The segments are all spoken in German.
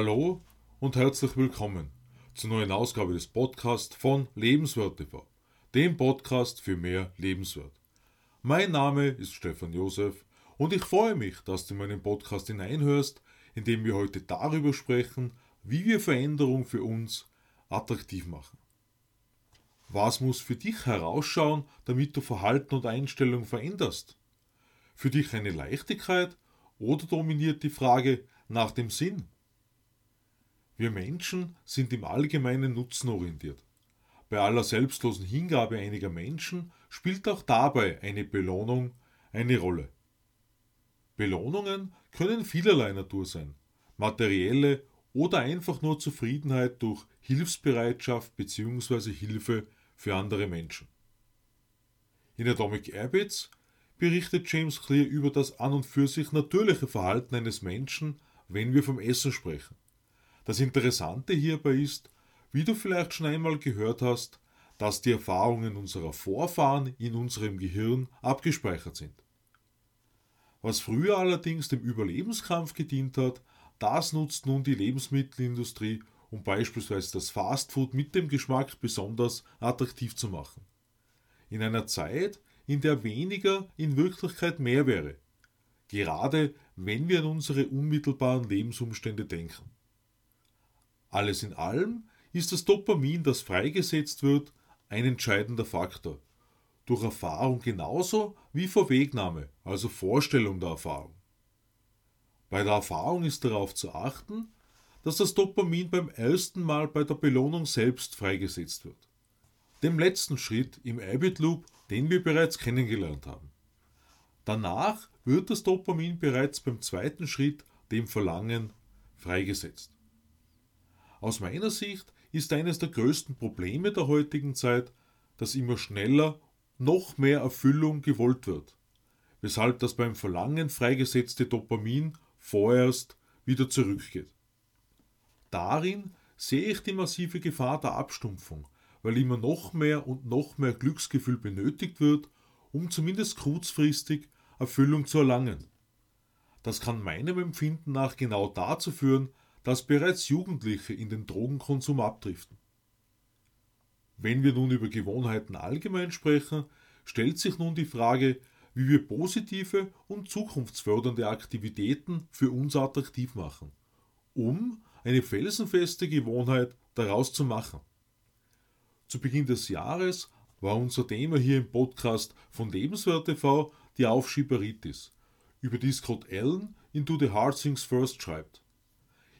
Hallo und herzlich willkommen zur neuen Ausgabe des Podcasts von Lebenswert TV, dem Podcast für mehr Lebenswert. Mein Name ist Stefan Josef und ich freue mich, dass du in meinen Podcast hineinhörst, in dem wir heute darüber sprechen, wie wir Veränderung für uns attraktiv machen. Was muss für dich herausschauen, damit du Verhalten und Einstellung veränderst? Für dich eine Leichtigkeit oder dominiert die Frage nach dem Sinn? Wir Menschen sind im Allgemeinen nutzenorientiert. Bei aller selbstlosen Hingabe einiger Menschen spielt auch dabei eine Belohnung eine Rolle. Belohnungen können vielerlei Natur sein, materielle oder einfach nur Zufriedenheit durch Hilfsbereitschaft bzw. Hilfe für andere Menschen. In Atomic Habits berichtet James Clear über das an und für sich natürliche Verhalten eines Menschen, wenn wir vom Essen sprechen. Das Interessante hierbei ist, wie du vielleicht schon einmal gehört hast, dass die Erfahrungen unserer Vorfahren in unserem Gehirn abgespeichert sind. Was früher allerdings dem Überlebenskampf gedient hat, das nutzt nun die Lebensmittelindustrie, um beispielsweise das Fastfood mit dem Geschmack besonders attraktiv zu machen. In einer Zeit, in der weniger in Wirklichkeit mehr wäre, gerade wenn wir an unsere unmittelbaren Lebensumstände denken. Alles in allem ist das Dopamin, das freigesetzt wird, ein entscheidender Faktor. Durch Erfahrung genauso wie Vorwegnahme, also Vorstellung der Erfahrung. Bei der Erfahrung ist darauf zu achten, dass das Dopamin beim ersten Mal bei der Belohnung selbst freigesetzt wird. Dem letzten Schritt im Habit Loop, den wir bereits kennengelernt haben. Danach wird das Dopamin bereits beim zweiten Schritt, dem Verlangen, freigesetzt. Aus meiner Sicht ist eines der größten Probleme der heutigen Zeit, dass immer schneller noch mehr Erfüllung gewollt wird, weshalb das beim Verlangen freigesetzte Dopamin vorerst wieder zurückgeht. Darin sehe ich die massive Gefahr der Abstumpfung, weil immer noch mehr und noch mehr Glücksgefühl benötigt wird, um zumindest kurzfristig Erfüllung zu erlangen. Das kann meinem Empfinden nach genau dazu führen, dass bereits Jugendliche in den Drogenkonsum abdriften. Wenn wir nun über Gewohnheiten allgemein sprechen, stellt sich nun die Frage, wie wir positive und zukunftsfördernde Aktivitäten für uns attraktiv machen, um eine felsenfeste Gewohnheit daraus zu machen. Zu Beginn des Jahres war unser Thema hier im Podcast von Lebenswert TV die Aufschieberitis, über die Scott Allen Into the Hard Things First schreibt.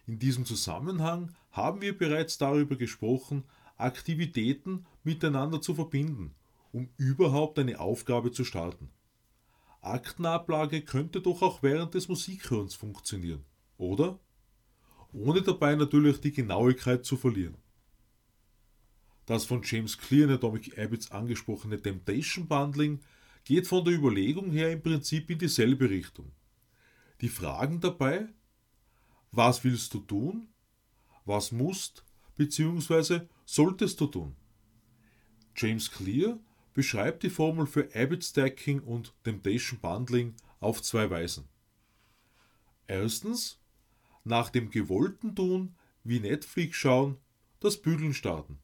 In diesem Zusammenhang haben wir bereits darüber gesprochen, Aktivitäten miteinander zu verbinden, um überhaupt eine Aufgabe zu starten. Aktenablage könnte doch auch während des Musikhörens funktionieren, oder? Ohne dabei natürlich die Genauigkeit zu verlieren. Das von James Clear in Atomic Habits angesprochene Temptation Bundling geht von der Überlegung her im Prinzip in dieselbe Richtung. Die Fragen dabei was willst du tun? Was musst bzw. solltest du tun? James Clear beschreibt die Formel für Habit Stacking und Temptation Bundling auf zwei Weisen. Erstens, nach dem gewollten Tun wie Netflix schauen, das Bügeln starten.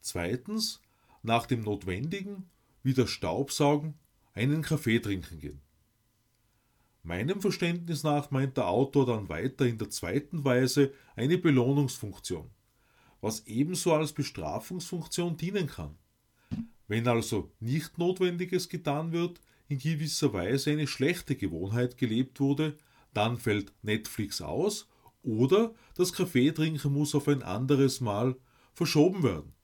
Zweitens, nach dem Notwendigen wie das Staubsaugen, einen Kaffee trinken gehen. Meinem Verständnis nach meint der Autor dann weiter in der zweiten Weise eine Belohnungsfunktion, was ebenso als Bestrafungsfunktion dienen kann. Wenn also nicht Notwendiges getan wird, in gewisser Weise eine schlechte Gewohnheit gelebt wurde, dann fällt Netflix aus oder das Kaffeetrinken muss auf ein anderes Mal verschoben werden.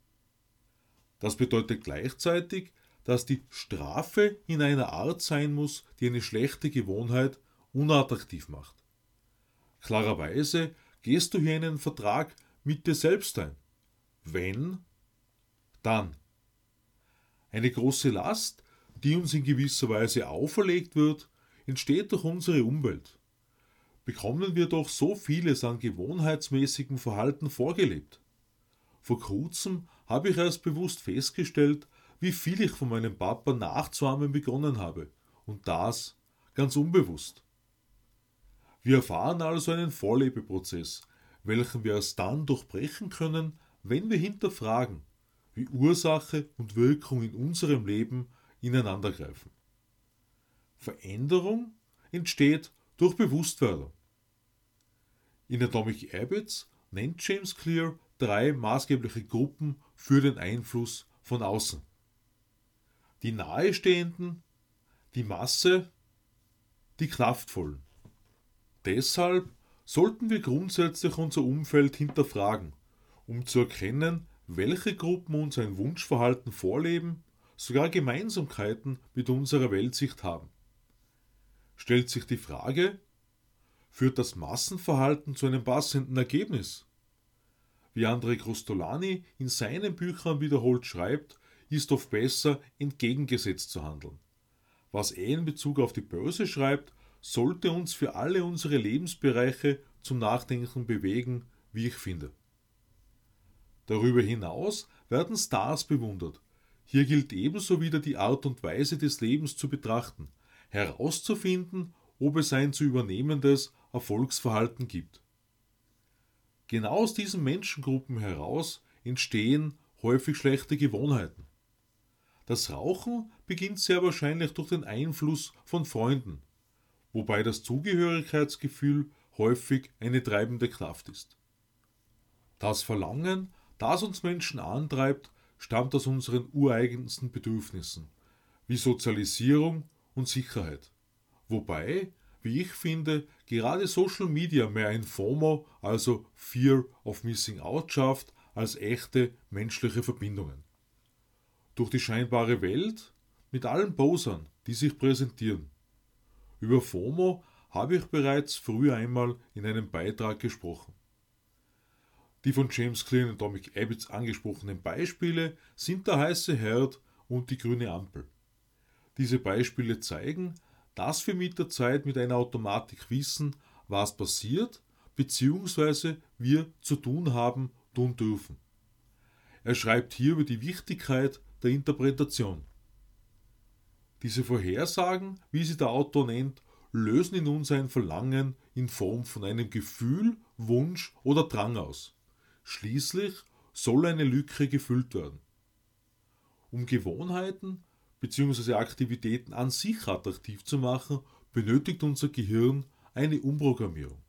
Das bedeutet gleichzeitig, dass die Strafe in einer Art sein muss, die eine schlechte Gewohnheit unattraktiv macht. Klarerweise gehst du hier einen Vertrag mit dir selbst ein. Wenn, dann. Eine große Last, die uns in gewisser Weise auferlegt wird, entsteht durch unsere Umwelt. Bekommen wir doch so vieles an gewohnheitsmäßigem Verhalten vorgelebt. Vor kurzem habe ich erst bewusst festgestellt, wie viel ich von meinem Papa nachzuahmen begonnen habe. Und das ganz unbewusst. Wir erfahren also einen Vorlebeprozess, welchen wir erst dann durchbrechen können, wenn wir hinterfragen, wie Ursache und Wirkung in unserem Leben ineinandergreifen. Veränderung entsteht durch Bewusstwerdung. In Atomic Habits nennt James Clear drei maßgebliche Gruppen für den Einfluss von außen. Die Nahestehenden, die Masse, die Kraftvollen. Deshalb sollten wir grundsätzlich unser Umfeld hinterfragen, um zu erkennen, welche Gruppen uns ein Wunschverhalten vorleben, sogar Gemeinsamkeiten mit unserer Weltsicht haben. Stellt sich die Frage, führt das Massenverhalten zu einem passenden Ergebnis? Wie André Crostolani in seinen Büchern wiederholt schreibt, ist oft besser, entgegengesetzt zu handeln. Was er in Bezug auf die Börse schreibt, sollte uns für alle unsere Lebensbereiche zum Nachdenken bewegen, wie ich finde. Darüber hinaus werden Stars bewundert. Hier gilt ebenso wieder die Art und Weise des Lebens zu betrachten, herauszufinden, ob es ein zu übernehmendes Erfolgsverhalten gibt. Genau aus diesen Menschengruppen heraus entstehen häufig schlechte Gewohnheiten. Das Rauchen beginnt sehr wahrscheinlich durch den Einfluss von Freunden, wobei das Zugehörigkeitsgefühl häufig eine treibende Kraft ist. Das Verlangen, das uns Menschen antreibt, stammt aus unseren ureigensten Bedürfnissen, wie Sozialisierung und Sicherheit. Wobei, wie ich finde, gerade Social Media mehr ein FOMO, also Fear of Missing Out schafft, als echte menschliche Verbindungen. Durch die scheinbare Welt, mit allen Posern, die sich präsentieren, über FOMO habe ich bereits früher einmal in einem Beitrag gesprochen. Die von James Clear und Atomic Habits angesprochenen Beispiele sind der heiße Herd und die grüne Ampel. Diese Beispiele zeigen, dass wir mit der Zeit mit einer Automatik wissen, was passiert, bzw. wir zu tun haben, tun dürfen. Er schreibt hier über die Wichtigkeit der Interpretation. Diese Vorhersagen, wie sie der Autor nennt, lösen in uns ein Verlangen in Form von einem Gefühl, Wunsch oder Drang aus. Schließlich soll eine Lücke gefüllt werden. Um Gewohnheiten bzw. Aktivitäten an sich attraktiv zu machen, benötigt unser Gehirn eine Umprogrammierung.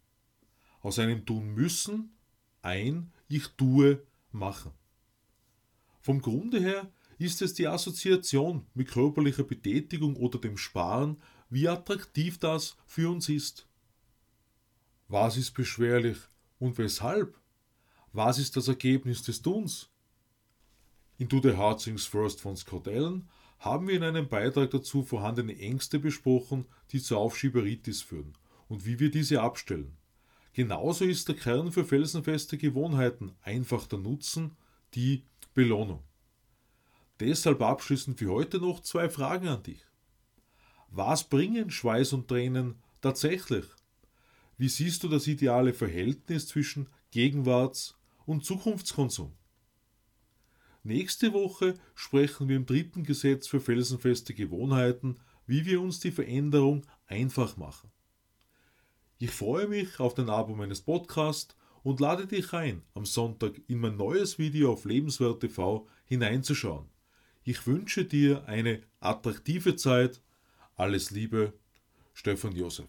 Aus einem Tun müssen ein Ich tue machen. Vom Grunde her ist es die Assoziation mit körperlicher Betätigung oder dem Sparen, wie attraktiv das für uns ist. Was ist beschwerlich und weshalb? Was ist das Ergebnis des Tuns? In Do the Hard Things First von Scott Allen haben wir in einem Beitrag dazu vorhandene Ängste besprochen, die zur Aufschieberitis führen und wie wir diese abstellen. Genauso ist der Kern für felsenfeste Gewohnheiten einfach der Nutzen, die Belohnung. Deshalb abschließend für heute noch zwei Fragen an dich. Was bringen Schweiß und Tränen tatsächlich? Wie siehst du das ideale Verhältnis zwischen Gegenwarts- und Zukunftskonsum? Nächste Woche sprechen wir im dritten Gesetz für felsenfeste Gewohnheiten, wie wir uns die Veränderung einfach machen. Ich freue mich auf den Abo meines Podcasts und lade dich ein, am Sonntag in mein neues Video auf Lebenswert TV hineinzuschauen. Ich wünsche dir eine attraktive Zeit. Alles Liebe, Stefan Josef.